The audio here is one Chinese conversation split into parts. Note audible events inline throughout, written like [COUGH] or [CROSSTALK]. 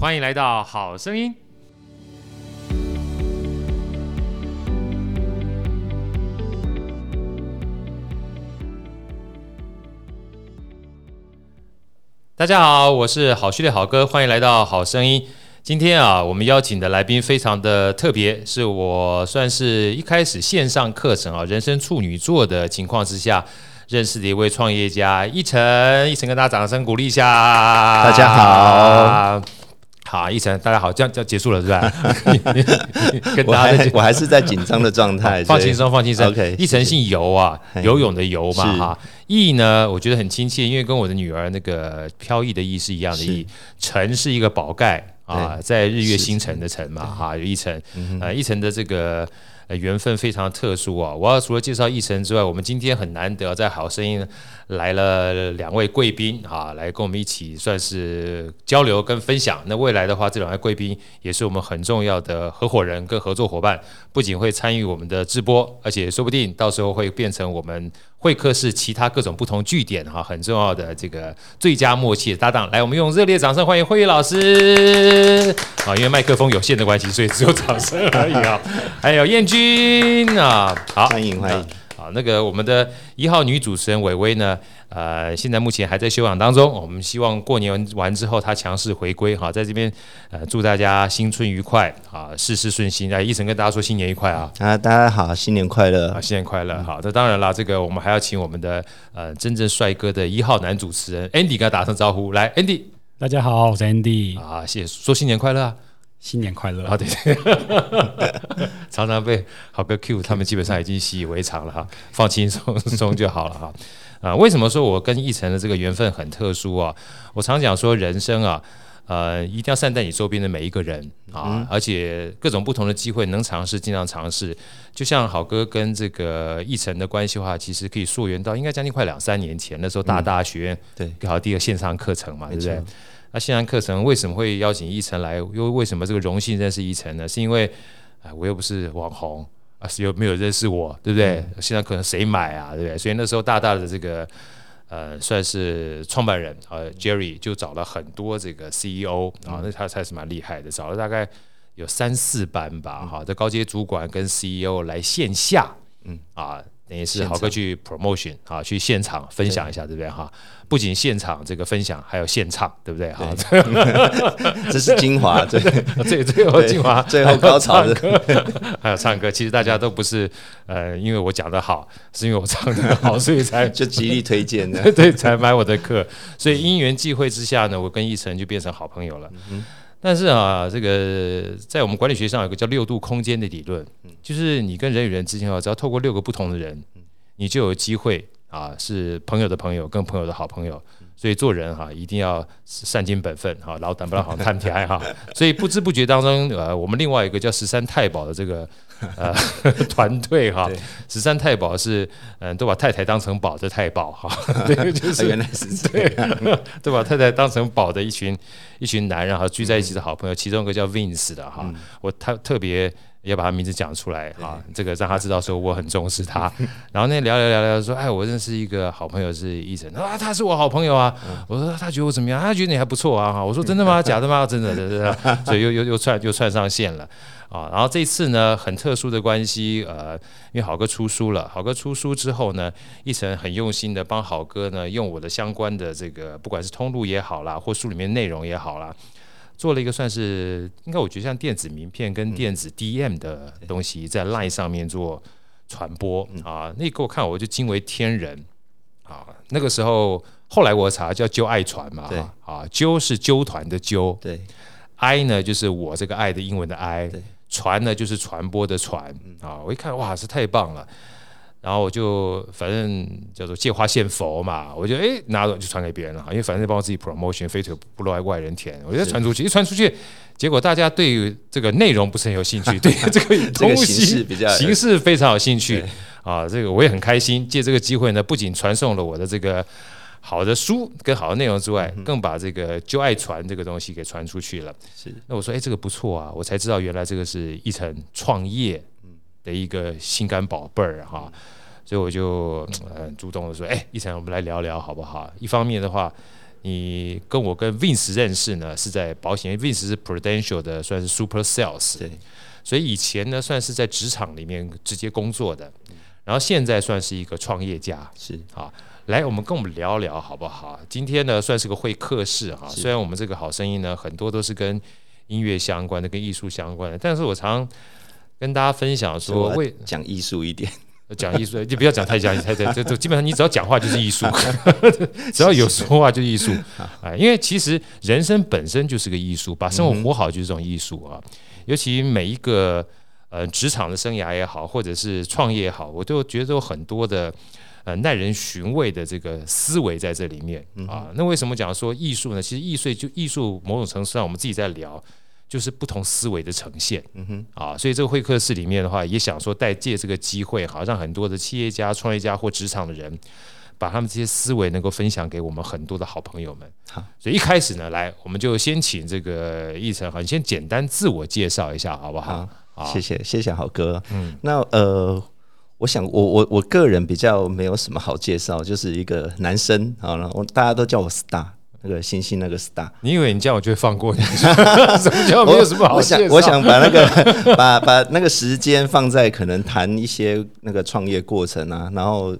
欢迎来到《好声音》。大家好，我是好序列好哥，欢迎来到《好声音》。今天啊，我们邀请的来宾非常的特别，是我算是一开始线上课程啊，人生处女座的情况之下认识的一位创业家一晨，一晨跟大家掌声鼓励一下。大家好。好，一晨，大家好，这样就结束了是吧？[LAUGHS] 跟大家我还我还是在紧张的状态，放轻松，放轻松。OK，一晨姓游啊，游泳的游嘛哈。意呢，我觉得很亲切，因为跟我的女儿那个飘逸的逸是一样的逸。晨是一个宝盖啊，在日月星辰的辰嘛哈，有一晨。呃，一晨的这个。缘分非常特殊啊！我要除了介绍奕成之外，我们今天很难得在好声音来了两位贵宾啊，来跟我们一起算是交流跟分享。那未来的话，这两位贵宾也是我们很重要的合伙人跟合作伙伴，不仅会参与我们的直播，而且说不定到时候会变成我们。会客室其他各种不同据点哈，很重要的这个最佳默契的搭档，来，我们用热烈掌声欢迎慧宇老师啊！因为麦克风有限的关系，所以只有掌声而已啊。[LAUGHS] 还有燕君啊，好，欢迎欢迎。好，那个我们的一号女主持人伟薇呢？呃，现在目前还在休养当中。我们希望过年完之后她强势回归哈，在这边呃祝大家新春愉快啊，事事顺心。来，一晨跟大家说新年愉快啊！啊，大家好，新年快乐啊，新年快乐！好，那当然了，这个我们还要请我们的呃真正帅哥的一号男主持人 Andy 跟他打声招呼。来，Andy，大家好，我是 Andy 啊，谢谢，说新年快乐啊，新年快乐。啊，对对，[LAUGHS] 常常被好哥 Q，他们基本上已经习以为常了哈，放轻松松就好了哈。啊，为什么说我跟奕晨的这个缘分很特殊啊？我常讲说，人生啊，呃，一定要善待你周边的每一个人啊，而且各种不同的机会能尝试尽量尝试。就像好哥跟这个奕晨的关系的话，其实可以溯源到应该将近快两三年前，那时候大大学院对。搞第一个线上课程嘛，对不对？那线上课程为什么会邀请一成来？又为什么这个荣幸认识一成呢？是因为啊，我又不是网红。啊，是有没有认识我，对不对？嗯、现在可能谁买啊，对不对？所以那时候大大的这个呃，算是创办人呃，Jerry 就找了很多这个 CEO 啊，那他才是蛮厉害的，找了大概有三四班吧，哈、嗯，的高阶主管跟 CEO 来线下，嗯啊。等于是好哥去 promotion 啊，去现场分享一下，对不对哈？不仅现场这个分享，还有现唱，对不对哈？[LAUGHS] 这是精华，[LAUGHS] 最最最后精华，最后高潮的，还有唱歌。其实大家都不是呃，因为我讲的好，是因为我唱的好，[LAUGHS] 所以才就极力推荐的，对，才买我的课。所以因缘际会之下呢，我跟奕晨就变成好朋友了。嗯但是啊，这个在我们管理学上有个叫六度空间的理论，就是你跟人与人之间啊，只要透过六个不同的人，你就有机会啊，是朋友的朋友，跟朋友的好朋友。所以做人哈，一定要善尽本分哈，老胆不老好贪甜哈。所以不知不觉当中，呃，我们另外一个叫十三太保的这个呃 [LAUGHS] 团队哈，十三太保是嗯，都把太太当成宝的太保哈，[LAUGHS] 对，就是原来是对，[LAUGHS] 都把太太当成宝的一群一群男人哈，聚在一起的好朋友，其中一个叫 Vince 的哈，我他特别。要把他名字讲出来啊，这个让他知道说我很重视他。[LAUGHS] 然后那聊聊聊聊说，哎，我认识一个好朋友是奕成啊，他是我好朋友啊。我说他觉得我怎么样？他觉得你还不错啊。哈，我说真的吗？[LAUGHS] 假的吗？真的，真的。所以又又又串又串上线了啊。然后这次呢，很特殊的关系，呃，因为好哥出书了，好哥出书之后呢，奕晨很用心的帮好哥呢，用我的相关的这个，不管是通路也好啦，或书里面内容也好啦。做了一个算是应该我觉得像电子名片跟电子 DM 的东西，在 LINE 上面做传播啊，那给我看我就惊为天人啊。那个时候后来我查叫揪爱传嘛，啊，揪是揪团的揪，对，I 呢就是我这个爱的英文的 I，传呢就是传播的传啊。我一看哇，是太棒了。然后我就反正叫做借花献佛嘛，我就哎拿着就传给别人了，因为反正帮我自己 promotion，非推不落外人田，我就传出去，一传出去，结果大家对于这个内容不是很有兴趣，[LAUGHS] 对这个东西形式比较形式非常有兴趣啊，这个我也很开心，借这个机会呢，不仅传送了我的这个好的书跟好的内容之外，更把这个就爱传这个东西给传出去了。是，那我说哎这个不错啊，我才知道原来这个是一层创业。的一个心肝宝贝儿哈，所以我就很主动的说，哎，一晨，我们来聊聊好不好？一方面的话，你跟我跟 Vince 认识呢，是在保险，Vince 是 Prudential 的，算是 Super Sales。对，所以以前呢，算是在职场里面直接工作的，然后现在算是一个创业家。是啊，来，我们跟我们聊聊好不好？今天呢，算是个会客室哈。虽然我们这个好声音呢，很多都是跟音乐相关的，跟艺术相关的，但是我常跟大家分享说，为讲艺术一点。[LAUGHS] 讲艺术，就不要讲太讲太太，就就基本上你只要讲话就是艺术，[LAUGHS] [LAUGHS] 只要有说话就是艺术。啊，因为其实人生本身就是个艺术，把生活活好就是这种艺术啊。尤其每一个呃职场的生涯也好，或者是创业也好，我都觉得有很多的呃耐人寻味的这个思维在这里面啊。那为什么讲说艺术呢？其实艺术就艺术，某种程度上我们自己在聊。就是不同思维的呈现，嗯哼，啊，所以这个会客室里面的话，也想说，带借这个机会，好让很多的企业家、创业家或职场的人，把他们这些思维能够分享给我们很多的好朋友们。好，所以一开始呢，来，我们就先请这个奕成，好，你先简单自我介绍一下，好不好？好，谢谢，谢谢好哥。嗯，那呃，我想我我我个人比较没有什么好介绍，就是一个男生，好了，我大家都叫我 Star。那个星星，那个 star，你以为你这样我就会放过你？[LAUGHS] 什么叫没有什么好？我想，我想把那个 [LAUGHS] 把把那个时间放在可能谈一些那个创业过程啊，然后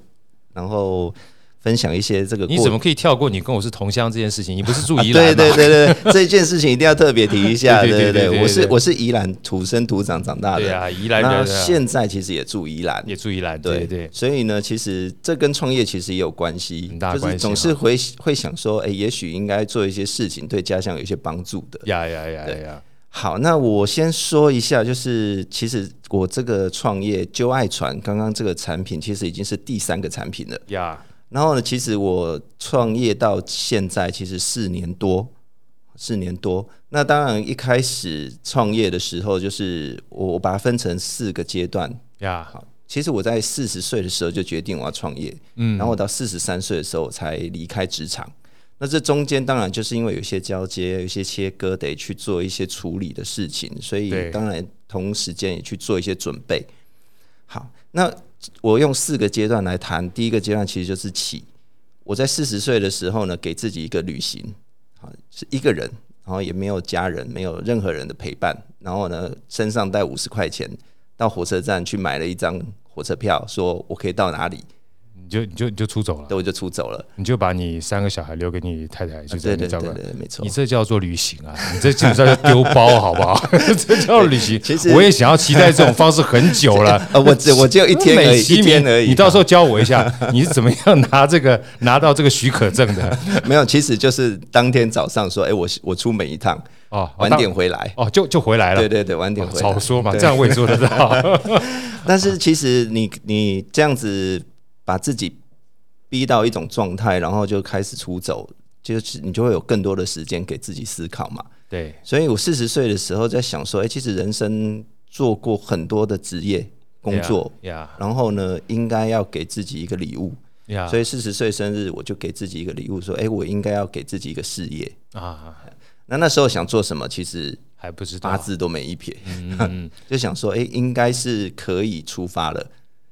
然后。分享一些这个，你怎么可以跳过你跟我是同乡这件事情？你不是住宜兰吗？对对对对，这件事情一定要特别提一下。[LAUGHS] 对对对，我是我是宜兰土生土长长大的。对啊，宜兰人。现在其实也住宜兰，也住宜兰。对对。所以呢，其实这跟创业其实也有关系，很大关系。总是会会想说，哎，也许应该做一些事情，对家乡有一些帮助的。呀呀呀呀！好，那我先说一下，就是其实我这个创业就爱传刚刚这个产品，其实已经是第三个产品了。呀。然后呢，其实我创业到现在其实四年多，四年多。那当然一开始创业的时候，就是我我把它分成四个阶段呀。好，其实我在四十岁的时候就决定我要创业，嗯，然后我到四十三岁的时候我才离开职场。那这中间当然就是因为有些交接、有些切割，得去做一些处理的事情，所以当然同时间也去做一些准备。好，那。我用四个阶段来谈，第一个阶段其实就是起。我在四十岁的时候呢，给自己一个旅行，啊，是一个人，然后也没有家人，没有任何人的陪伴，然后呢，身上带五十块钱，到火车站去买了一张火车票，说我可以到哪里。就你就你就出走了，对，我就出走了。你就把你三个小孩留给你太太，就这样照顾。对对对，没错。你这叫做旅行啊！[LAUGHS] 你这基本上叫丢包，好不好？[LAUGHS] 这叫旅行。其实我也想要期待这种方式很久了。[LAUGHS] 呃，我只我只有一天而已，一天而已。你到时候教我一下，你是怎么样拿这个拿到这个许可证的？没有，其实就是当天早上说，哎，我我出门一趟，哦，晚点回来，哦，就就回来了。对对对，晚点回来。早说嘛，这样我也做得到。但是其实你你这样子把自己。逼到一种状态，然后就开始出走，就是你就会有更多的时间给自己思考嘛。对，所以我四十岁的时候在想说，哎、欸，其实人生做过很多的职业工作，yeah, yeah. 然后呢，应该要给自己一个礼物。Yeah. 所以四十岁生日，我就给自己一个礼物，说，哎、欸，我应该要给自己一个事业啊。那那时候想做什么，其实还不知道，八字都没一撇，[LAUGHS] 就想说，哎、欸，应该是可以出发了。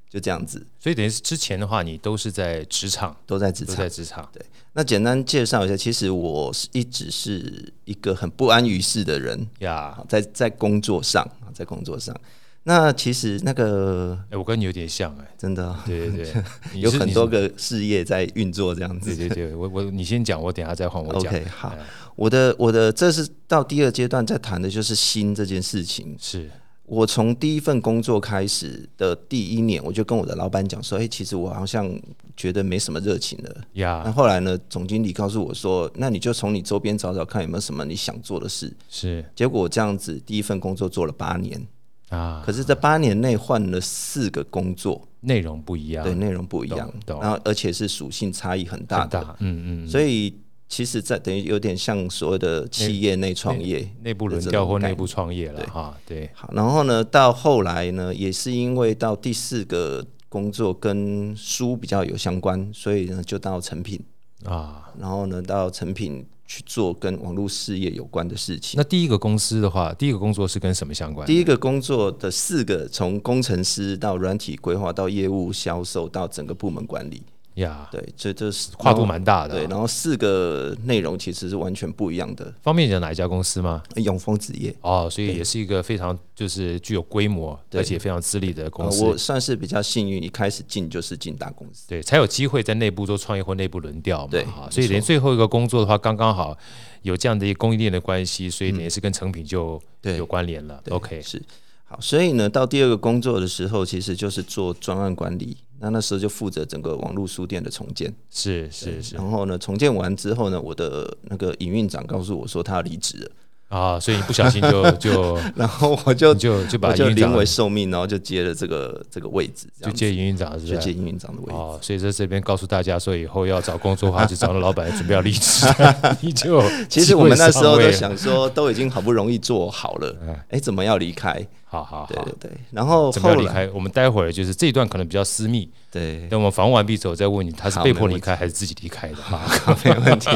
就这样子，所以等于是之前的话，你都是在职场，都在职场，都在职场。对，那简单介绍一下，其实我是一直是一个很不安于世的人。呀，在在工作上，在工作上。那其实那个，哎，我跟你有点像哎，真的，对对对，[LAUGHS] 有很多个事业在运作这样子。对对对，[LAUGHS] 我我你先讲，我等下再换我讲。OK，好，我的我的这是到第二阶段在谈的就是心这件事情。是。我从第一份工作开始的第一年，我就跟我的老板讲说：“哎，其实我好像觉得没什么热情了。”呀，那后来呢，总经理告诉我说：“那你就从你周边找找看有没有什么你想做的事。”是。结果我这样子，第一份工作做了八年啊，可是这八年内换了四个工作，内容不一样，对，内容不一样，然后而且是属性差异很大的，嗯嗯，所以。其实，在等于有点像所谓的企业内创业、内部轮调或内部创业了哈。对，好，然后呢，到后来呢，也是因为到第四个工作跟书比较有相关，所以呢，就到成品啊，然后呢，到成品去做跟网络事业有关的事情。那第一个公司的话，第一个工作是跟什么相关？第一个工作的四个，从工程师到软体规划到业务销售到整个部门管理。呀，对，这这是跨度蛮大的。对，然后四个内容其实是完全不一样的。方便讲哪一家公司吗？永丰纸业哦，所以也是一个非常就是具有规模而且非常资历的公司。我算是比较幸运，一开始进就是进大公司，对，才有机会在内部做创业或内部轮调嘛。对，所以连最后一个工作的话，刚刚好有这样的一个供应链的关系，所以也是跟成品就有关联了。OK，是。好，所以呢，到第二个工作的时候，其实就是做专案管理。那那时候就负责整个网络书店的重建，是是是。然后呢，重建完之后呢，我的那个营运长告诉我说他要离职了。啊，所以你不小心就 [LAUGHS] 就，然后我就就就把就临危受命，然后就接了这个这个位置，就接营运长是吧？就接营运长的位置。哦，所以在这边告诉大家说，以后要找工作的话，就找到老板准备要离职，[LAUGHS] 你就其实我们那时候都想说，都已经好不容易做好了，哎，怎么要离开？好好好，对对对。然后怎么要离开？我们待会儿就是这一段可能比较私密，对。等我们访问完毕之后再问你，他是被迫离开还是自己离开的？好，[LAUGHS] 没问题。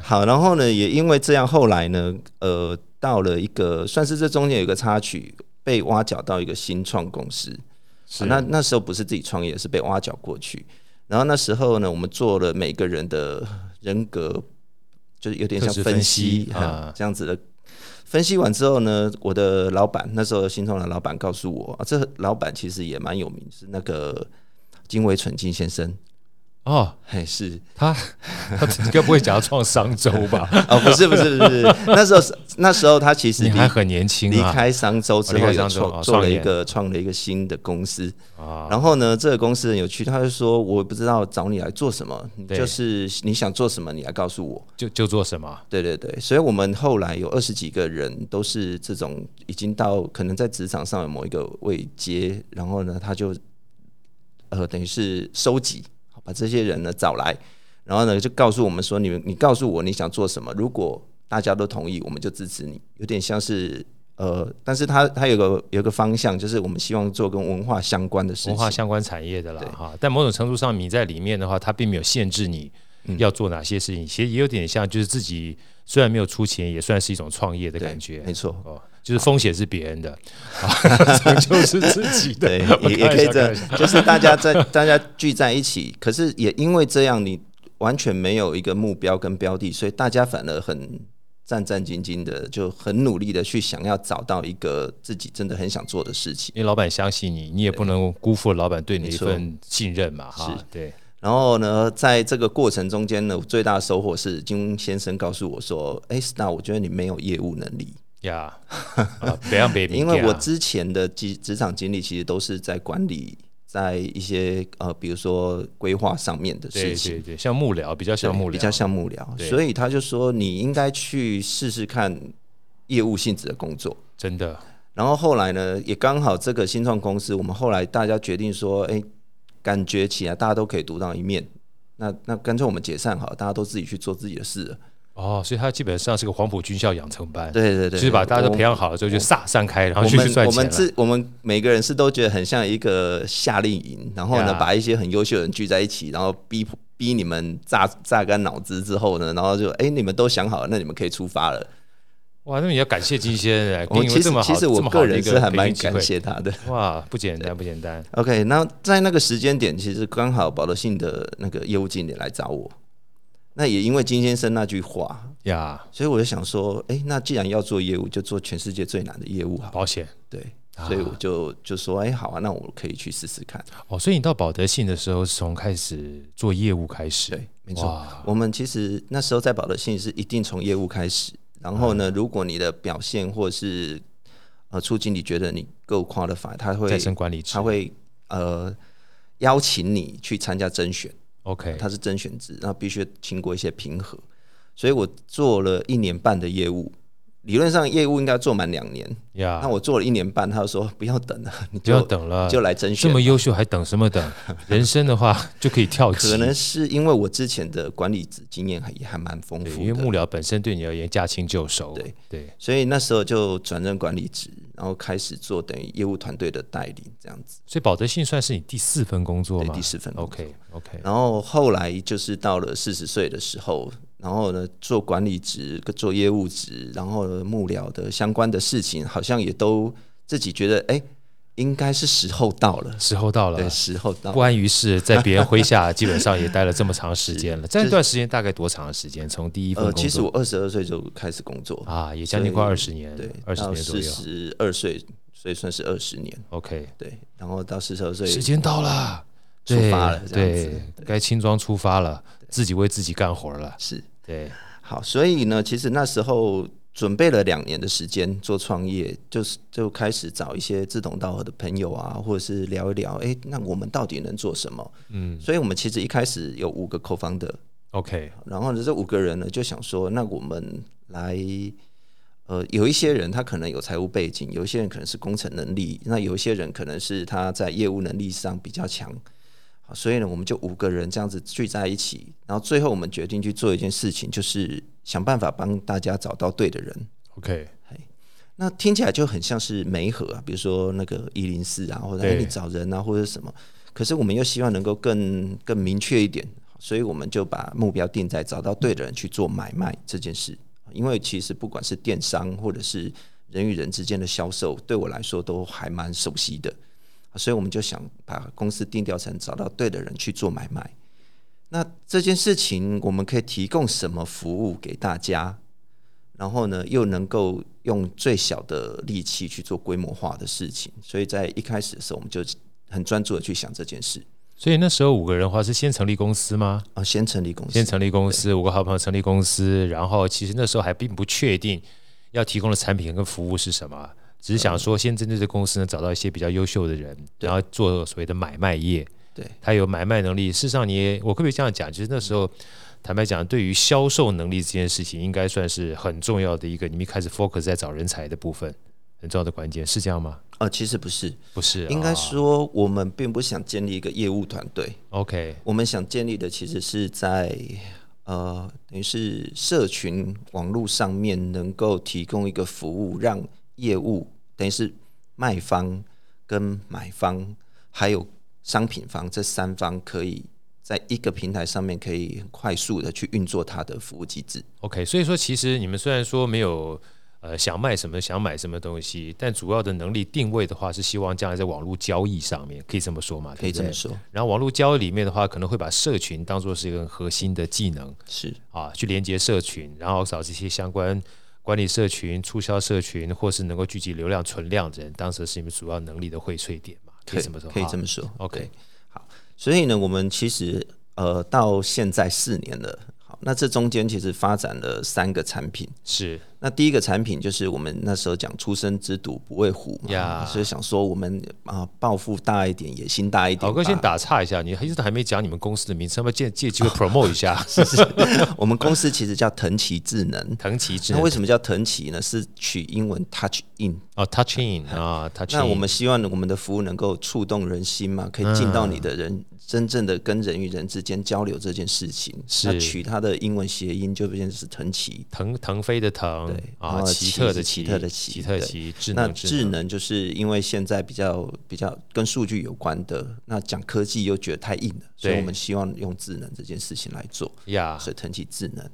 好，然后呢，也因为这样，后来呢，呃。到了一个算是这中间有一个插曲，被挖角到一个新创公司。是、啊、那那时候不是自己创业，是被挖角过去。然后那时候呢，我们做了每个人的人格，就是有点像分析，分析啊这样子的。分析完之后呢，我的老板那时候新创的老板告诉我，啊，这老板其实也蛮有名，是那个金伟纯金先生。哦，还是他，他应该不会讲要创商周吧？[LAUGHS] 哦，不是，不是，不是，那时候那时候他其实还很年轻，离开商周之后，创做了一个创了一个新的公司啊。然后呢，这个公司很有趣，他就说：“我不知道找你来做什么，就是你想做什么，你来告诉我，就就做什么。”对对对，所以我们后来有二十几个人都是这种已经到可能在职场上有某一个位阶，然后呢，他就呃等于是收集。把这些人呢找来，然后呢就告诉我们说：“你你告诉我你想做什么？如果大家都同意，我们就支持你。有点像是呃，但是他他有个有个方向，就是我们希望做跟文化相关的事情，文化相关产业的啦哈。但某种程度上，你在里面的话，他并没有限制你要做哪些事情。其实也有点像，就是自己虽然没有出钱，也算是一种创业的感觉。没错哦。”就是风险是别人的，成 [LAUGHS] 就是自己的，也也可以这样，就是大家在大家聚在一起，可是也因为这样，你完全没有一个目标跟标的，所以大家反而很战战兢兢的，就很努力的去想要找到一个自己真的很想做的事情。因为老板相信你，你也不能辜负老板对你一份信任嘛，哈。对。然后呢，在这个过程中间呢，最大的收获是金先生告诉我说：“哎，Star，我觉得你没有业务能力。”呀，因为我之前的职职场经历其实都是在管理，在一些呃，比如说规划上面的事情，对对对，像幕僚比较像幕僚，比较像幕僚，所以他就说你应该去试试看业务性质的工作，真的。然后后来呢，也刚好这个新创公司，我们后来大家决定说，哎，感觉起来大家都可以独当一面，那那干脆我们解散好了，大家都自己去做自己的事了。哦，所以他基本上是个黄埔军校养成班，对对对，就是把大家都培养好了之后就撒散开，然后去赚钱。我们自我们每个人是都觉得很像一个夏令营，然后呢，把一些很优秀的人聚在一起，然后逼逼你们榨榨干脑汁之后呢，然后就哎，你们都想好了，那你们可以出发了。哇，那你要感谢金先生，我其实其实我个人是还蛮感谢他的。哇，不简单不简单。OK，那在那个时间点，其实刚好保德信的那个业务经理来找我。那也因为金先生那句话呀.所以我就想说，哎、欸，那既然要做业务，就做全世界最难的业务好，保险。对，所以我就就说，哎、欸，好啊，那我可以去试试看。哦，所以你到保德信的时候，是从开始做业务开始？对，没错。我们其实那时候在保德信是一定从业务开始，然后呢，嗯、如果你的表现或是呃，处经理觉得你够 qualified，他会再升管理职，他会呃邀请你去参加甄选。OK，它是甄选制，然后必须经过一些评核，所以我做了一年半的业务。理论上业务应该做满两年，呀，那我做了一年半，他就说不要等了，[LAUGHS] 你就不要等了，就来甄选。这么优秀还等什么等？[LAUGHS] 人生的话就可以跳级。可能是因为我之前的管理职经验还也还蛮丰富，因为幕僚本身对你而言驾轻就熟，对对，所以那时候就转任管理职，然后开始做等于业务团队的带领这样子。所以保德信算是你第四份工作吗？对，第四份工作。OK OK，然后后来就是到了四十岁的时候。然后呢，做管理职、做业务职，然后幕僚的相关的事情，好像也都自己觉得，哎，应该是时候到了，时候到了，对，时候到了。不安于室，在别人麾下，基本上也待了这么长时间了。[LAUGHS] 这段时间大概多长的时间？从第一份工作，呃，其实我二十二岁就开始工作啊，也将近快二十年，对，二十年左右。四十二岁，所以算是二十年。OK，对，然后到四十二岁，时间到了，出发了，对，该轻装出发了，自己为自己干活了。是，对，好，所以呢，其实那时候。准备了两年的时间做创业，就是就开始找一些志同道合的朋友啊，或者是聊一聊，哎、欸，那我们到底能做什么？嗯，所以我们其实一开始有五个 co-founder，OK，然后呢，这五个人呢就想说，那我们来，呃，有一些人他可能有财务背景，有一些人可能是工程能力，那有一些人可能是他在业务能力上比较强，好，所以呢，我们就五个人这样子聚在一起，然后最后我们决定去做一件事情，就是。想办法帮大家找到对的人。OK，那听起来就很像是媒合啊，比如说那个一零四啊，或者你找人啊，或者什么。可是我们又希望能够更更明确一点，所以我们就把目标定在找到对的人去做买卖这件事。因为其实不管是电商或者是人与人之间的销售，对我来说都还蛮熟悉的，所以我们就想把公司定调成找到对的人去做买卖。那这件事情我们可以提供什么服务给大家？然后呢，又能够用最小的力气去做规模化的事情。所以在一开始的时候，我们就很专注的去想这件事。所以那时候五个人的话是先成立公司吗？啊，先成立公司，先成立公司，五个好朋友成立公司。然后其实那时候还并不确定要提供的产品跟服务是什么，只是想说先针对这公司呢找到一些比较优秀的人，然后做所谓的买卖业。对，他有买卖能力。事实上，你也我可不可以这样讲？其实那时候，坦白讲，对于销售能力这件事情，应该算是很重要的一个。你们一开始 focus 在找人才的部分，很重要的关键，是这样吗？呃，其实不是，不是。应该说，我们并不想建立一个业务团队。OK，我们想建立的其实是在呃，等于是社群网络上面能够提供一个服务，让业务等于是卖方跟买方还有。商品方这三方可以在一个平台上面可以很快速的去运作它的服务机制。OK，所以说其实你们虽然说没有呃想卖什么想买什么东西，但主要的能力定位的话是希望将来在网络交易上面可以这么说嘛？可以这么说。然后网络交易里面的话，可能会把社群当做是一个核心的技能，是啊，去连接社群，然后找这些相关管理社群、促销社群，或是能够聚集流量存量的人，当时是你们主要能力的荟萃点嘛？可以这么说，可以这么说。OK，好，所以呢，我们其实呃到现在四年了。好，那这中间其实发展了三个产品。是。那第一个产品就是我们那时候讲“初生之犊不畏虎”嘛.所以想说我们啊抱负大一点，野心大一点。好哥，先打岔一下，你一直还没讲你们公司的名称，要不要借借机会 [LAUGHS] promote 一下？[LAUGHS] 是是，我们公司其实叫腾奇智能。腾奇智能，那为什么叫腾奇呢？是取英文 touch in 哦，touch in 啊，touch in。[LAUGHS] 那我们希望我们的服务能够触动人心嘛，可以进到你的人、嗯、真正的跟人与人之间交流这件事情。是。取它的英文谐音就变成是腾奇，腾腾飞的腾，对啊。奇特的奇特的奇，奇特奇智能，那智能就是因为现在比较比较跟数据有关的，那讲科技又觉得太硬了，所以我们希望用智能这件事情来做呀，所以腾起智能。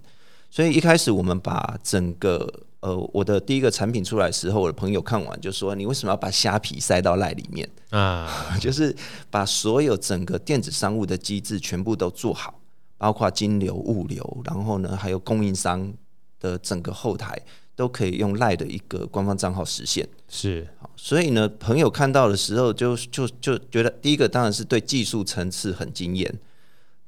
所以一开始我们把整个呃我的第一个产品出来的时候，我的朋友看完就说：“你为什么要把虾皮塞到赖里面啊？” [LAUGHS] 就是把所有整个电子商务的机制全部都做好，包括金流、物流，然后呢还有供应商的整个后台。都可以用赖的一个官方账号实现，是，所以呢，朋友看到的时候就就就觉得，第一个当然是对技术层次很惊艳，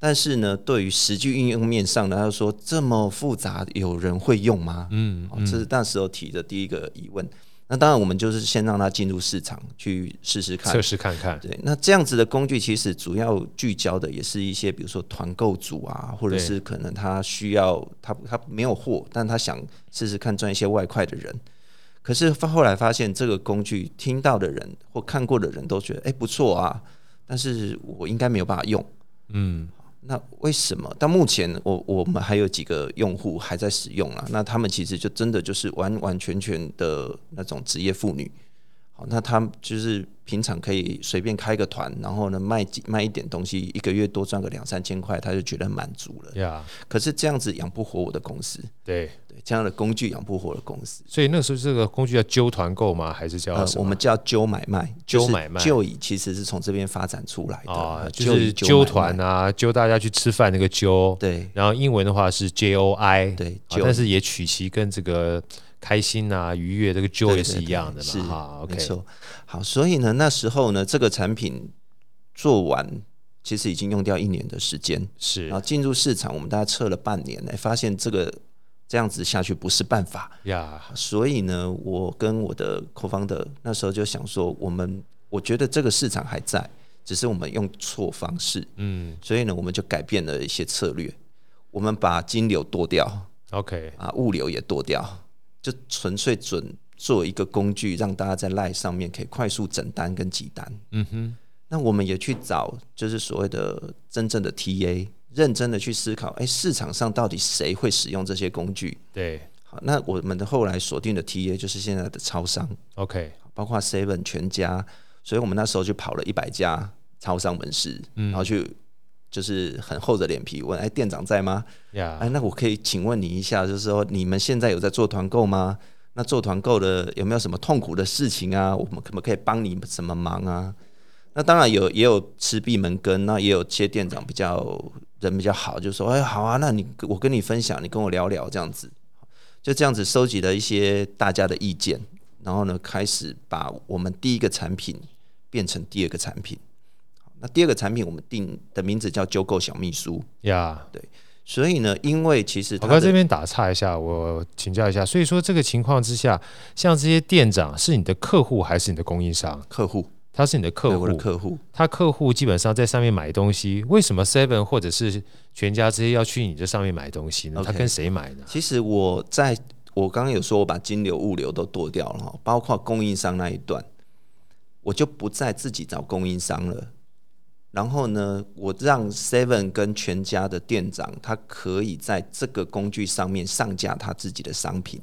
但是呢，对于实际运用面上呢，他说这么复杂，有人会用吗？嗯，嗯，这是那时候提的第一个疑问。那当然，我们就是先让他进入市场去试试看，测试看看。对，那这样子的工具其实主要聚焦的也是一些，比如说团购组啊，或者是可能他需要他他没有货，但他想试试看赚一些外快的人。可是后来发现，这个工具听到的人或看过的人都觉得，哎，不错啊，但是我应该没有办法用。嗯。那为什么到目前我我们还有几个用户还在使用啊？那他们其实就真的就是完完全全的那种职业妇女，好，那他就是平常可以随便开个团，然后呢卖几卖一点东西，一个月多赚个两三千块，他就觉得满足了。呀，可是这样子养不活我的公司。对对，这样的工具养不活的公司。所以那时候这个工具叫揪团购吗？还是叫、呃、我们叫揪买卖？揪买卖。就以其实是从这边发展出来的，啊、就是揪团啊，揪大家去吃饭那个揪。对。然后英文的话是 J O I。对。但是也取其跟这个。开心啊，愉悦，这个 joy 也是一样的嘛，是哈，OK，没错。好，所以呢，那时候呢，这个产品做完，其实已经用掉一年的时间，是。然后进入市场，我们大概测了半年，哎，发现这个这样子下去不是办法呀。所以呢，我跟我的 co-founder 那时候就想说，我们我觉得这个市场还在，只是我们用错方式，嗯。所以呢，我们就改变了一些策略，我们把金流剁掉，OK，啊，物流也剁掉。就纯粹准做一个工具，让大家在 LINE 上面可以快速整单跟集单。嗯哼，那我们也去找，就是所谓的真正的 TA，认真的去思考，哎，市场上到底谁会使用这些工具？对，好，那我们的后来锁定的 TA 就是现在的超商。OK，包括 Seven 全家，所以我们那时候就跑了一百家超商门市，嗯、然后去。就是很厚着脸皮问，哎，店长在吗.哎，那我可以请问你一下，就是说你们现在有在做团购吗？那做团购的有没有什么痛苦的事情啊？我们可不可以帮你什么忙啊？那当然有，也有吃闭门羹，那也有些店长比较人比较好，就说，哎，好啊，那你我跟你分享，你跟我聊聊这样子，就这样子收集了一些大家的意见，然后呢，开始把我们第一个产品变成第二个产品。那第二个产品我们定的名字叫“揪购小秘书”呀.对，所以呢，因为其实我在这边打岔一下，我请教一下，所以说这个情况之下，像这些店长是你的客户还是你的供应商？客户，他是你的客户，的客户，他客户基本上在上面买东西，为什么 Seven 或者是全家这些要去你这上面买东西呢？Okay. 他跟谁买呢？其实我在我刚刚有说，我把金流、物流都剁掉了哈，包括供应商那一段，我就不再自己找供应商了。然后呢，我让 Seven 跟全家的店长，他可以在这个工具上面上架他自己的商品。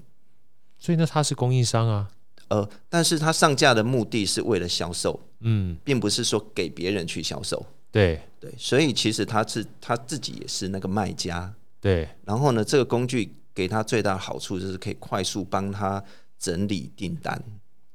所以呢，他是供应商啊。呃，但是他上架的目的是为了销售，嗯，并不是说给别人去销售。对对，所以其实他是他自己也是那个卖家。对。然后呢，这个工具给他最大的好处就是可以快速帮他整理订单。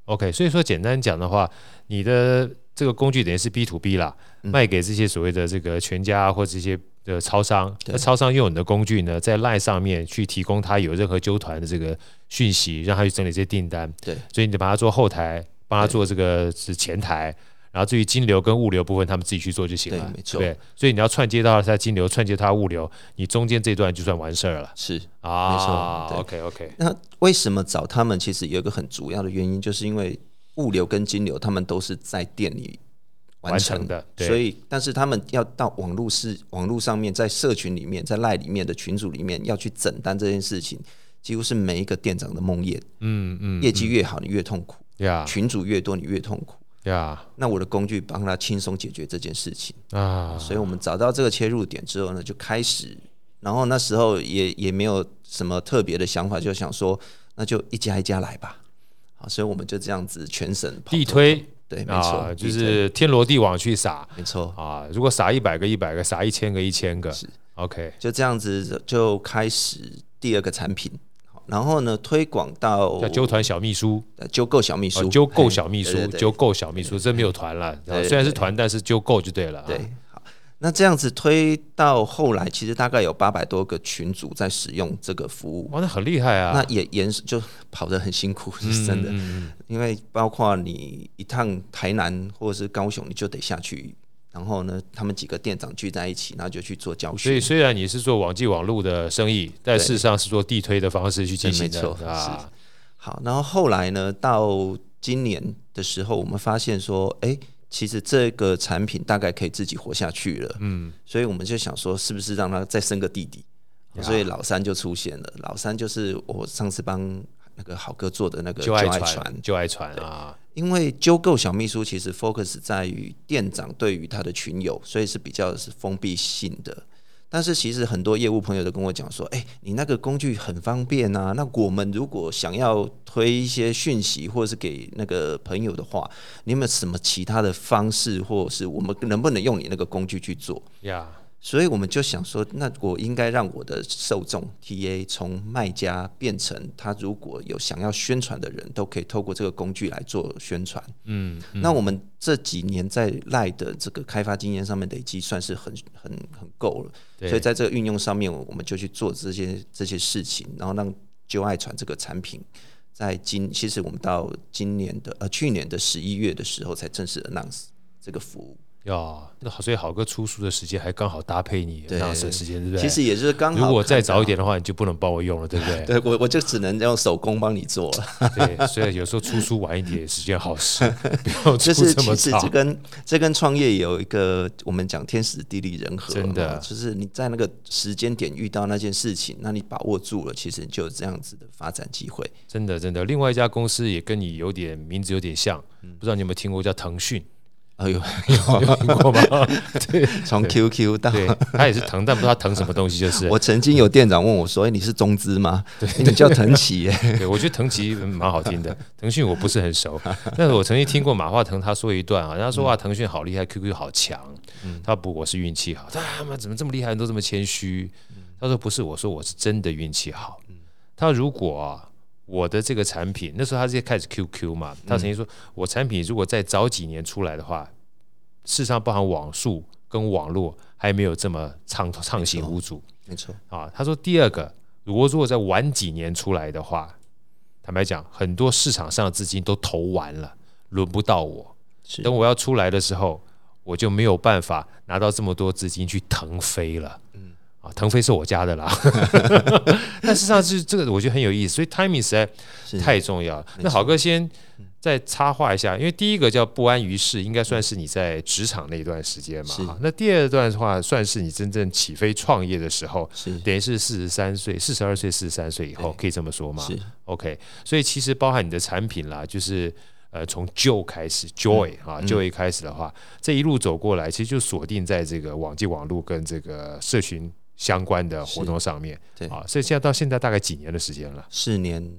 OK，所以说简单讲的话，你的。这个工具等于是 B to B 啦，嗯、卖给这些所谓的这个全家或者这些的超商。那超商用你的工具呢，在 LINE 上面去提供他有任何纠团的这个讯息，让他去整理这些订单。对，所以你得帮他做后台，帮他做这个是前台，然后至于金流跟物流部分，他们自己去做就行了。对，没错。对，所以你要串接到他金流，串接他物流，你中间这段就算完事儿了。是啊，没错。对 OK OK。那为什么找他们？其实有一个很主要的原因，就是因为。物流跟金流，他们都是在店里完成，的，所以，但是他们要到网络是网络上面，在社群里面，在赖里面的群组里面要去整单这件事情，几乎是每一个店长的梦魇。嗯嗯，业绩越好，你越痛苦。呀，群组越多，你越痛苦。呀，那我的工具帮他轻松解决这件事情啊，所以我们找到这个切入点之后呢，就开始，然后那时候也也没有什么特别的想法，就想说，那就一家一家来吧。好，所以我们就这样子全省地推，对，没错、啊，就是天罗地网去撒，没错啊。如果撒一百个一百个，撒一千个一千个，是 OK。就这样子就开始第二个产品，然后呢推广到叫揪团小秘书，揪购小秘书，揪购小秘书，揪购小秘书，这没有团了，虽然是团，但是揪购就对了，对。那这样子推到后来，其实大概有八百多个群组在使用这个服务。哇，那很厉害啊！那也延就跑得很辛苦，是真的。嗯、因为包括你一趟台南或者是高雄，你就得下去，然后呢，他们几个店长聚在一起，然后就去做教学。所以虽然你是做网际网络的生意，但事实上是做地推的方式去进行的，没错啊。好，然后后来呢，到今年的时候，我们发现说，哎、欸。其实这个产品大概可以自己活下去了，嗯，所以我们就想说，是不是让他再生个弟弟？所以老三就出现了。老三就是我上次帮那个好哥做的那个旧爱传，旧爱传啊。因为纠购小秘书其实 focus 在于店长对于他的群友，所以是比较是封闭性的。但是其实很多业务朋友都跟我讲说，哎、你那个工具很方便啊。那我们如果想要推一些讯息，或者是给那个朋友的话，你有没有什么其他的方式，或者是我们能不能用你那个工具去做？所以我们就想说，那我应该让我的受众 TA 从卖家变成他，如果有想要宣传的人，都可以透过这个工具来做宣传。嗯，嗯，那我们这几年在 LINE 的这个开发经验上面累积，算是很很很够了。对。所以在这个运用上面，我们就去做这些这些事情，然后让就爱传这个产品，在今其实我们到今年的呃去年的十一月的时候，才正式 announce 这个服务。哟，那好，所以好哥出书的时间还刚好搭配你那省时间，对不对？其实也是刚好。如果再早一点的话，你就不能帮我用了，对不对？[LAUGHS] 对，我我就只能用手工帮你做了。对，所以有时候出书晚一点也是件好事，[LAUGHS] 不要出这么早。其实这跟这跟创业有一个我们讲天时地利人和，真的，就是你在那个时间点遇到那件事情，那你把握住了，其实你就有这样子的发展机会。真的，真的。另外一家公司也跟你有点名字有点像，不知道你有没有听过叫腾讯。哎呦，有 [LAUGHS] 有听过吗？[LAUGHS] 对，从 QQ 到对，[LAUGHS] 他也是疼，但不知道疼什么东西，就是。我曾经有店长问我说：“哎，你是中资吗？”对，你叫腾奇耶。对，我觉得腾奇蛮好听的。腾讯我不是很熟，但是我曾经听过马化腾他说一段啊，人家说哇，腾讯好厉害，QQ 好强。他不，我是运气好。他妈怎么这么厉害，人都这么谦虚？他说不是，我说我是真的运气好。他如果啊。我的这个产品，那时候他是开始 QQ 嘛，他曾经说，我产品如果再早几年出来的话，事实上包含网速跟网络还没有这么畅畅行无阻。没错啊，他说第二个，如果如果再晚几年出来的话，坦白讲，很多市场上的资金都投完了，轮不到我。等我要出来的时候，我就没有办法拿到这么多资金去腾飞了。腾飞是我家的啦，[LAUGHS] 但事实上是这个，我觉得很有意思，所以 timing 实在太重要了。那好哥先再插话一下，因为第一个叫不安于室，应该算是你在职场那一段时间嘛。那第二段的话，算是你真正起飞创业的时候，等于是四十三岁、四十二岁、四十三岁以后，可以这么说吗？OK，所以其实包含你的产品啦，就是呃从 Joy 开始，Joy 啊，Joy 开始的话，这一路走过来，其实就锁定在这个网际网路跟这个社群。相关的活动上面，对啊，所以现在到现在大概几年的时间了？四年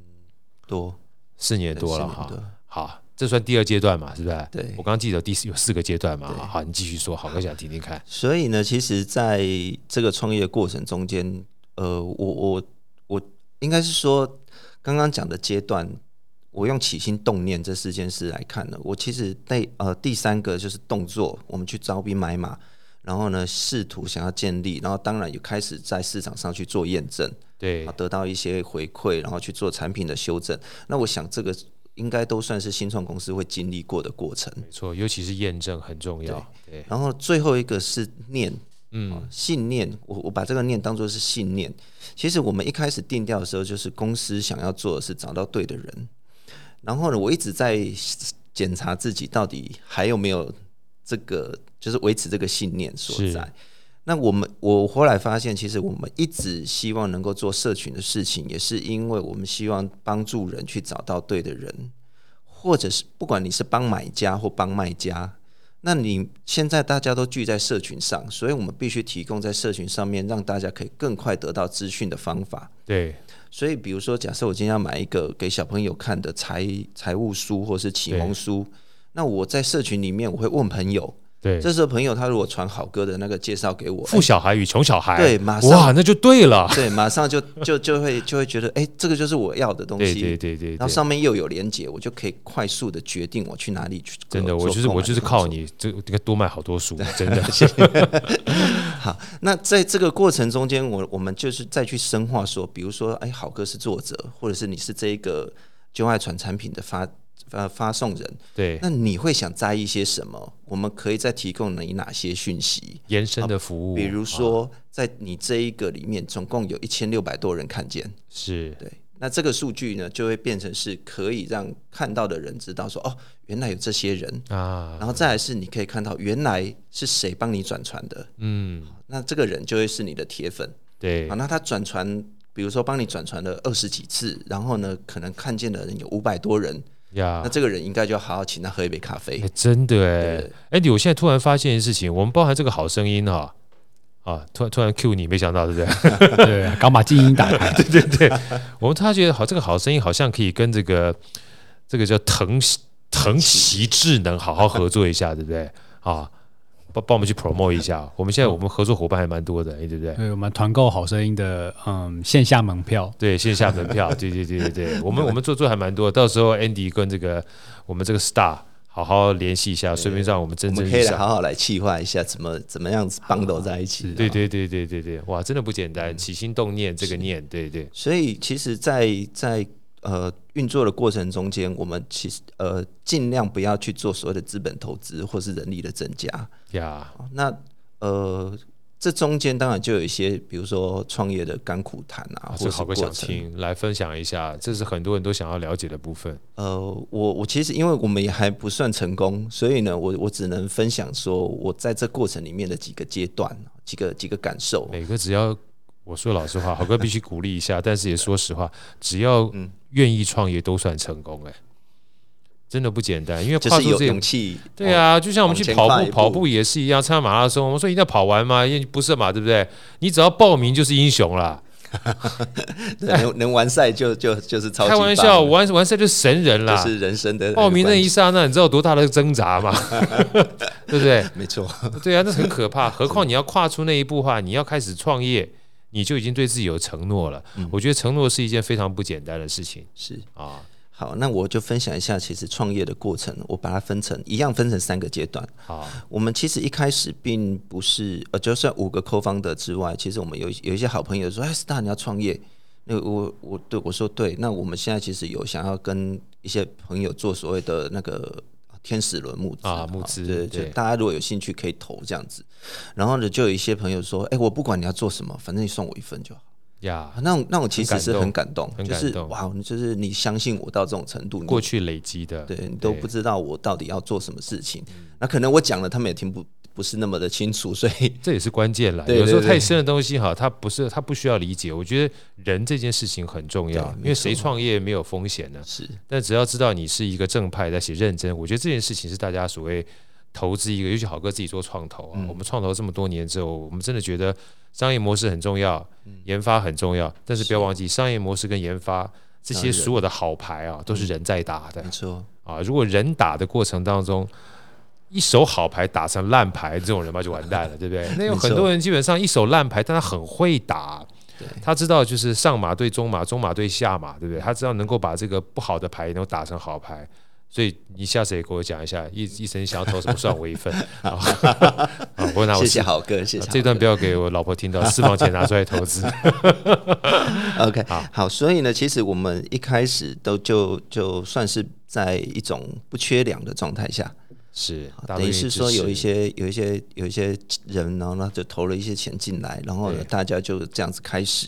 多，四年多了哈。好，这算第二阶段嘛？是不是？对，我刚刚记得第四有四个阶段嘛。好，你继续说，好，我想听听看。所以呢，其实在这个创业过程中间，呃，我我我应该是说，刚刚讲的阶段，我用起心动念这四件事来看呢，我其实第呃第三个就是动作，我们去招兵买马。然后呢，试图想要建立，然后当然也开始在市场上去做验证，对，得到一些回馈，然后去做产品的修正。那我想这个应该都算是新创公司会经历过的过程。没错，尤其是验证很重要。对，对，然后最后一个是念，嗯，信念。我我把这个念当做是信念。其实我们一开始定调的时候，就是公司想要做的是找到对的人。然后呢，我一直在检查自己到底还有没有这个。就是维持这个信念所在。那我们我后来发现，其实我们一直希望能够做社群的事情，也是因为我们希望帮助人去找到对的人，或者是不管你是帮买家或帮卖家，那你现在大家都聚在社群上，所以我们必须提供在社群上面让大家可以更快得到资讯的方法。对，所以比如说，假设我今天要买一个给小朋友看的财财务书或是启蒙书，那我在社群里面我会问朋友。对，这时候朋友他如果传好歌的那个介绍给我，富小孩与穷小孩，对，马上哇，那就对了，对，马上就就就会就会觉得，哎，这个就是我要的东西，对对对对，然后上面又有连接，我就可以快速的决定我去哪里去。真的，我就是我就是靠你，这应该多卖好多书，真的。[LAUGHS] 谢谢。好，那在这个过程中间，我我们就是再去深化说，比如说，哎，好歌是作者，或者是你是这一个就爱传产品的发。呃，发送人对，那你会想在意些什么？我们可以再提供你哪些讯息？延伸的服务，比如说，在你这一个里面，总共有一千六百多人看见，是对。那这个数据呢，就会变成是可以让看到的人知道说，哦，原来有这些人啊。然后再来是，你可以看到原来是谁帮你转传的，嗯，那这个人就会是你的铁粉，对。好，那他转传，比如说帮你转传了二十几次，然后呢，可能看见的人有五百多人。呀，那这个人应该就好好请他喝一杯咖啡。欸、真的哎，哎，我现在突然发现一件事情，我们包含这个好声音哈，啊，突然突然 Q 你，没想到对不对？[LAUGHS] 对，刚把静音打开。[LAUGHS] 对对对，我们他觉得好，这个好声音好像可以跟这个这个叫腾腾奇智能好好合作一下，对不对？啊。帮帮我们去 promote 一下，我们现在我们合作伙伴还蛮多的，对不对？对，我们团购好声音的嗯线下门票，对线下门票，对对对对对，我们我们做做还蛮多，到时候 Andy 跟这个我们这个 Star 好好联系一下，顺便让我们真正可以来好好来企划一下，怎么怎么样子 bundle 在一起。对对对对对对，哇，真的不简单，起心动念这个念，对对。所以其实，在在。呃，运作的过程中间，我们其实呃尽量不要去做所谓的资本投资或是人力的增加呀。Yeah. 那呃，这中间当然就有一些，比如说创业的甘苦谈啊，或者好个想听来分享一下，这是很多人都想要了解的部分。呃，我我其实因为我们也还不算成功，所以呢，我我只能分享说我在这过程里面的几个阶段，几个几个感受。每个只要。我说老实话，好哥必须鼓励一下，但是也说实话，只要愿意创业都算成功哎、欸，真的不简单，因为跨出这勇气，对啊，就像我们去跑步，跑步也是一样，参加马拉松，我们说一定要跑完吗？因为不是嘛，对不对？你只要报名就是英雄了，[LAUGHS] 能能完赛就就就是超级开玩笑，完完赛就神人了，是人生的报名那一刹那，你知道多大的挣扎吗？[LAUGHS] 对不对？没错，对啊，那很可怕。何况你要跨出那一步的话，你要开始创业。你就已经对自己有承诺了。嗯、我觉得承诺是一件非常不简单的事情。是啊，好，那我就分享一下，其实创业的过程，我把它分成一样，分成三个阶段。好，我们其实一开始并不是呃，就算五个 co-founder 之外，其实我们有有一些好朋友说：“哎，Star 你要创业？”那我我对我说：“对。”那我们现在其实有想要跟一些朋友做所谓的那个。天使轮募资啊，募资对对，对，大家如果有兴趣可以投这样子。然后呢，就有一些朋友说：“哎、欸，我不管你要做什么，反正你送我一份就好。”呀，那种那我其实是很感动，很感动，就是哇，就是你相信我到这种程度，过去累积的，对你都不知道我到底要做什么事情。那可能我讲了，他们也听不。不是那么的清楚，所以 [LAUGHS] 这也是关键了。有时候太深的东西哈，它不是，它不需要理解。我觉得人这件事情很重要，因为谁创业没有风险呢？是，但只要知道你是一个正派在写认真，我觉得这件事情是大家所谓投资一个，尤其好哥自己做创投啊，嗯、我们创投这么多年之后，我们真的觉得商业模式很重要，研发很重要，但是不要忘记商业模式跟研发这些所有的好牌啊，都是人在打的。没错啊，如果人打的过程当中。一手好牌打成烂牌，这种人嘛就完蛋了，对不对？那有很多人基本上一手烂牌，但他很会打，他知道就是上马对中马，中马对下马，对不对？他知道能够把这个不好的牌能够打成好牌，所以你下次也给我讲一下，一一生想要投什么算我一份。[LAUGHS] 好，我拿我谢谢好哥，谢谢这段不要给我老婆听到，私房钱拿出来投资。[LAUGHS] OK，好，好，所以呢，其实我们一开始都就就算是在一种不缺粮的状态下。是，等于是说有一些有一些有一些人，然后呢就投了一些钱进来，然后呢大家就这样子开始，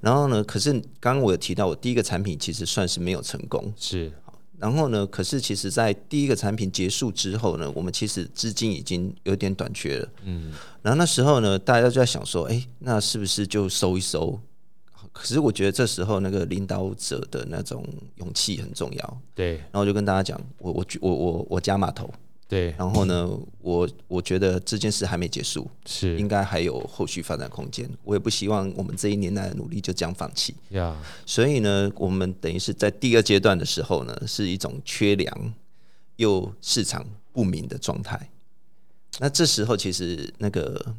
然后呢，可是刚刚我有提到，我第一个产品其实算是没有成功，是，然后呢，可是其实在第一个产品结束之后呢，我们其实资金已经有点短缺了，嗯，然后那时候呢，大家就在想说，哎，那是不是就收一收？可是我觉得这时候那个领导者的那种勇气很重要，对，然后就跟大家讲，我我我我我加码头。对，然后呢，我我觉得这件事还没结束，是应该还有后续发展空间。我也不希望我们这一年来的努力就这样放弃。呀，所以呢，我们等于是在第二阶段的时候呢，是一种缺粮又市场不明的状态。那这时候其实那个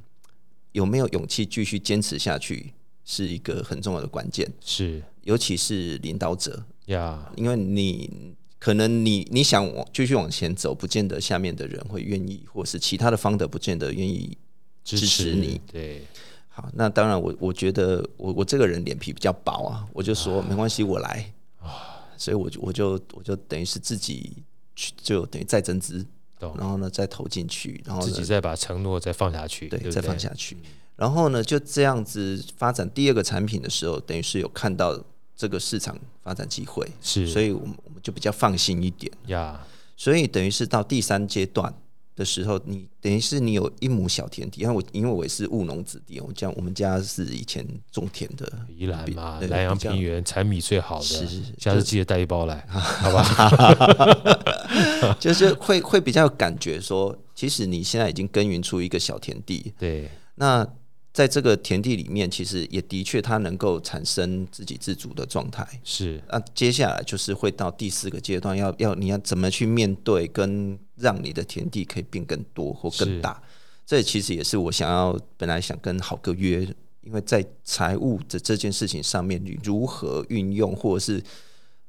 有没有勇气继续坚持下去，是一个很重要的关键。是，尤其是领导者呀，因为你。可能你你想往继续往前走，不见得下面的人会愿意，或是其他的方的不见得愿意支持你。对，好，那当然我我觉得我我这个人脸皮比较薄啊，我就说没关系，我来。啊，所以我就我就我就等于是自己去，就等于再增资，然后呢再投进去，然后自己再把承诺再放下去，对，再放下去，然后呢就这样子发展第二个产品的时候，等于是有看到。这个市场发展机会。是，所以我们我们就比较放心一点呀。所以等于是到第三阶段的时候，你等于是你有一亩小田地，因为我因为我也是务农子弟，我讲我们家是以前种田的，宜兰嘛，南阳平原产米最好的，是是是，下次记得带一包来，就是、好吧？[LAUGHS] 就是会会比较有感觉说，其实你现在已经耕耘出一个小田地，对，那在这个田地里面，其实也的确它能够产生自给自足的状态。是，那接下来就是会到第四个阶段，要要你要怎么去面对，跟让你的田地可以变更多或更大。这其实也是我想要本来想跟好哥约，因为在财务的这件事情上面，你如何运用，或者是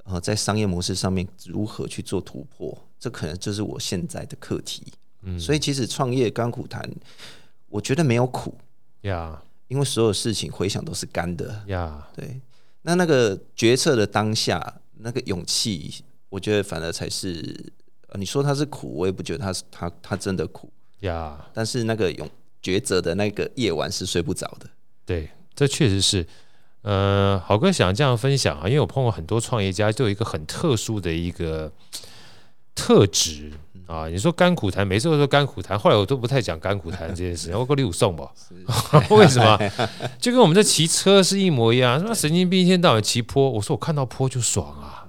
呃在商业模式上面如何去做突破，这可能就是我现在的课题。嗯，所以其实创业甘苦谈，我觉得没有苦呀，因为所有事情回想都是干的呀。对，那那个决策的当下，那个勇气，我觉得反而才是，你说他是苦，我也不觉得他是他他真的苦呀。但是那个勇抉择的那个夜晚是睡不着的。对，这确实是。呃，好哥想这样分享啊，因为我碰过很多创业家，就有一个很特殊的一个特质。啊，你说甘苦谈，每次都说甘苦谈，后来我都不太讲甘苦谈这件事情。[LAUGHS] 我给你五送吧，[LAUGHS] 为什么？就跟我们这骑车是一模一样。那神经病一天到晚骑坡，我说我看到坡就爽啊，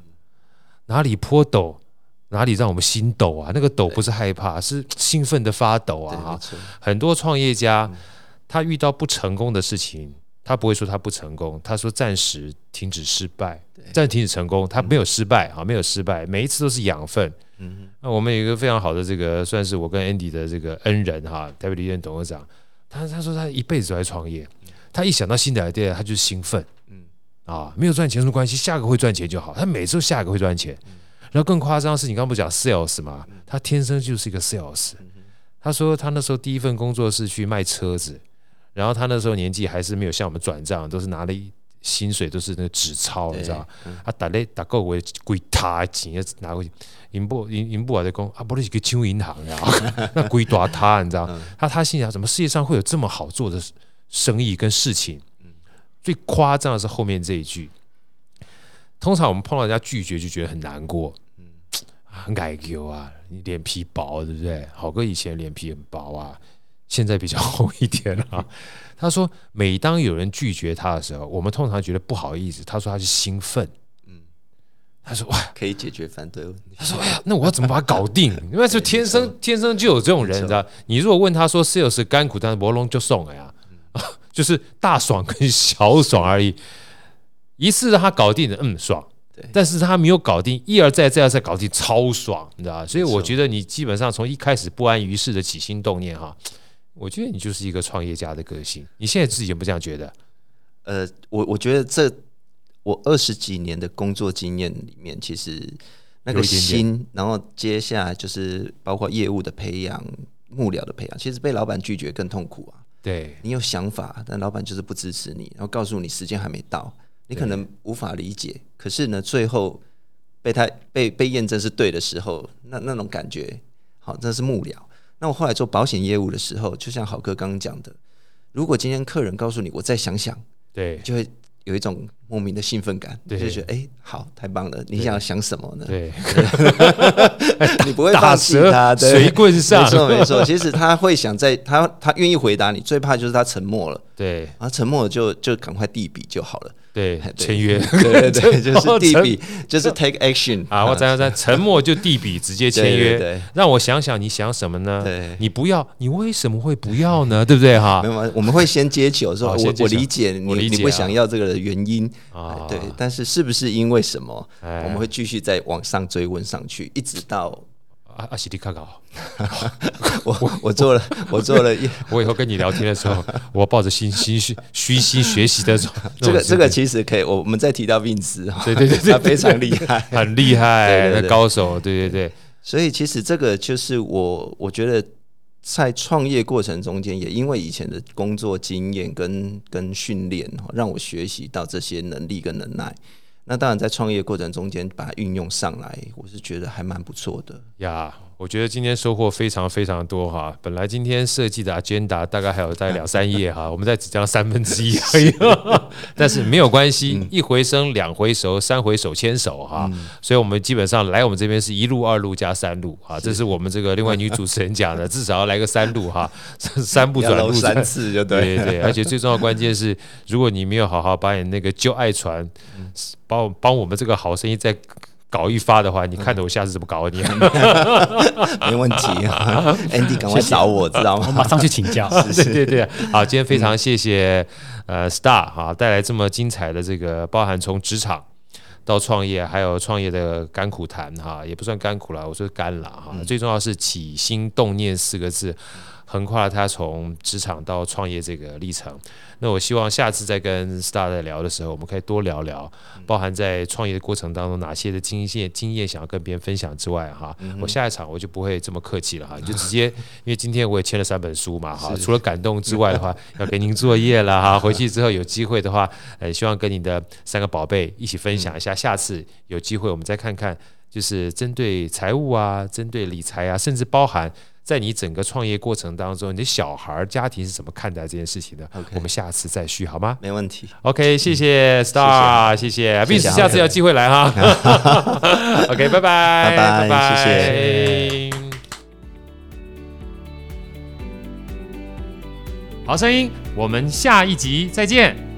哪里坡陡，哪里让我们心抖啊？那个抖不是害怕，是兴奋的发抖啊！很多创业家他遇到不成功的事情，他不会说他不成功，他说暂时停止失败，暂时停止成功，他没有失败啊，没有失败，每一次都是养分。嗯，那我们有一个非常好的这个，算是我跟 Andy 的这个恩人哈，台北理研董事长，他他说他一辈子都在创业，他一想到新的 idea 他就兴奋，嗯。啊，没有赚钱什么关系，下个会赚钱就好，他每次都下个会赚钱，然后更夸张的是你刚刚不讲 sales 嘛，他天生就是一个 sales，他说他那时候第一份工作是去卖车子，然后他那时候年纪还是没有像我们转账，都是拿了一。薪水都是那个纸钞，你知道？啊，打咧打够为归他钱拿过去，银部银银部还在讲啊，不是一个金银行呀，那归大他，你知道？他他心想，怎么世界上会有这么好做的生意跟事情？最夸张的是后面这一句。通常我们碰到人家拒绝，就觉得很难过，很改 Q 啊，你脸皮薄，对不对？好哥以前脸皮很薄啊，现在比较厚一点了啊。他说：“每当有人拒绝他的时候，我们通常觉得不好意思。他说他是兴奋，嗯，他说哇，可以解决反对问题。他说哎呀，那我要怎么把它搞定？因为就天生天生就有这种人，你知道？你如果问他说 sales 甘苦，但是伯龙就送了呀，[LAUGHS] 就是大爽跟小爽而已。一次让他搞定的，嗯，爽。但是他没有搞定，一而再，再而再搞定，超爽，你知道？所以我觉得你基本上从一开始不安于室的起心动念哈。”我觉得你就是一个创业家的个性，你现在自己有没有这样觉得？呃，我我觉得这我二十几年的工作经验里面，其实那个心，点点然后接下来就是包括业务的培养、幕僚的培养，其实被老板拒绝更痛苦啊。对，你有想法，但老板就是不支持你，然后告诉你时间还没到，你可能无法理解。可是呢，最后被他被被验证是对的时候，那那种感觉，好，这是幕僚。那我后来做保险业务的时候，就像郝哥刚刚讲的，如果今天客人告诉你，我再想想，对，就会有一种莫名的兴奋感，对就觉得哎、欸，好，太棒了！你想要想什么呢？对，[LAUGHS] 你不会放弃他，对，随棍上，没错没错。其实他会想在，他他愿意回答你，最怕就是他沉默了，对，然后沉默了就就赶快递笔就好了。[LAUGHS] 对，签约，对 [LAUGHS] 对对，[LAUGHS] 就是递笔，就是 take action 啊！我在在沉默就递笔，直接签约，让我想想你想什么呢？对，你不要，你为什么会不要呢？对不对哈？没有，我们会先接球，说我我理解你，你不想要这个的原因啊，对，但是是不是因为什么？我们会继续再往上追问上去，一直到。阿阿西利卡搞，[LAUGHS] 我我做了，我做了。[LAUGHS] 我以后跟你聊天的时候，[LAUGHS] 我抱着心心虚虚心学习的这个这个其实可以。我们再提到 Vince 哈，对对对，他非常厉害，很厉害的高手，对对对。所以其实这个就是我我觉得在创业过程中间，也因为以前的工作经验跟跟训练，让我学习到这些能力跟能耐。那当然，在创业过程中间把它运用上来，我是觉得还蛮不错的呀。我觉得今天收获非常非常多哈，本来今天设计的 agenda 大概还有大概两三页哈，[LAUGHS] 我们在只讲三分之一而已，[LAUGHS] 但是没有关系，一回生两回熟，三回手牵手哈，所以我们基本上来我们这边是一路二路加三路哈，这是我们这个另外女主持人讲的，[LAUGHS] 至少要来个三路哈，三步转路。三次就对，对对，而且最重要关键是，如果你没有好好把你那个旧爱传，帮帮我们这个好生意再。搞一发的话，你看着我下次怎么搞你？[LAUGHS] 没问题，[LAUGHS] Andy 赶快找我，知道吗？我马上去请教。[LAUGHS] 对对对，好，今天非常谢谢呃 Star 哈带来这么精彩的这个，包含从职场到创业，还有创业的甘苦谈哈，也不算甘苦了，我说甘了哈。最重要是起心动念四个字。横跨了他从职场到创业这个历程。那我希望下次再跟 Star 在聊的时候，我们可以多聊聊，包含在创业的过程当中哪些的经验经验想要跟别人分享之外，哈，我下一场我就不会这么客气了哈，[LAUGHS] 你就直接，因为今天我也签了三本书嘛，哈，[LAUGHS] 除了感动之外的话，[LAUGHS] 要给您作业了哈，回去之后有机会的话，呃，希望跟你的三个宝贝一起分享一下，下次有机会我们再看看，就是针对财务啊，针对理财啊，甚至包含。在你整个创业过程当中，你的小孩家庭是怎么看待这件事情的？Okay. 我们下次再续好吗？没问题。OK，谢谢 Star，谢谢 Vince，下次有机会来哈。[LAUGHS] OK，拜拜，拜拜，谢谢。好声音，我们下一集再见。